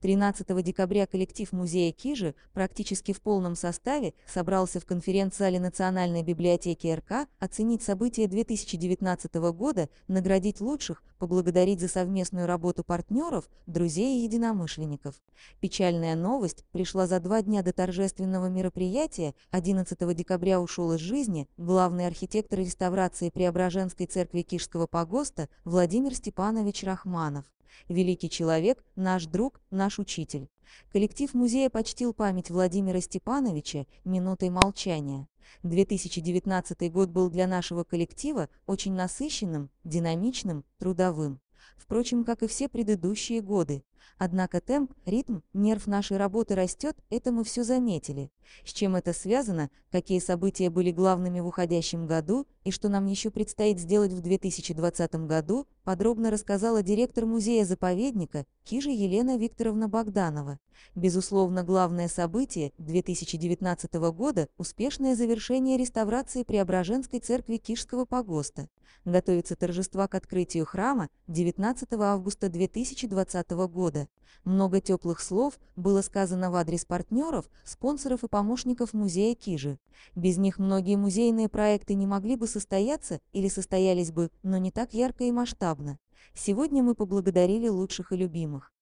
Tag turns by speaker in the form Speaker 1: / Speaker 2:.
Speaker 1: 13 декабря коллектив музея Кижи практически в полном составе собрался в конференц-зале Национальной библиотеки РК оценить события 2019 года, наградить лучших, поблагодарить за совместную работу партнеров, друзей и единомышленников. Печальная новость пришла за два дня до торжественного мероприятия. 11 декабря ушел из жизни главный архитектор реставрации Преображенской церкви Кижского погоста Владимир Степанович Рахманов. Великий человек, наш друг, наш учитель. Коллектив музея почтил память Владимира Степановича минутой молчания. 2019 год был для нашего коллектива очень насыщенным, динамичным, трудовым. Впрочем, как и все предыдущие годы. Однако темп, ритм, нерв нашей работы растет, это мы все заметили. С чем это связано, какие события были главными в уходящем году и что нам еще предстоит сделать в 2020 году, подробно рассказала директор музея-заповедника Кижа Елена Викторовна Богданова. Безусловно, главное событие 2019 года – успешное завершение реставрации Преображенской церкви Кижского погоста. Готовится торжества к открытию храма 19 августа 2020 года. Много теплых слов было сказано в адрес партнеров, спонсоров и помощников музея Кижи. Без них многие музейные проекты не могли бы состояться или состоялись бы, но не так ярко и масштабно. Сегодня мы поблагодарили лучших и любимых.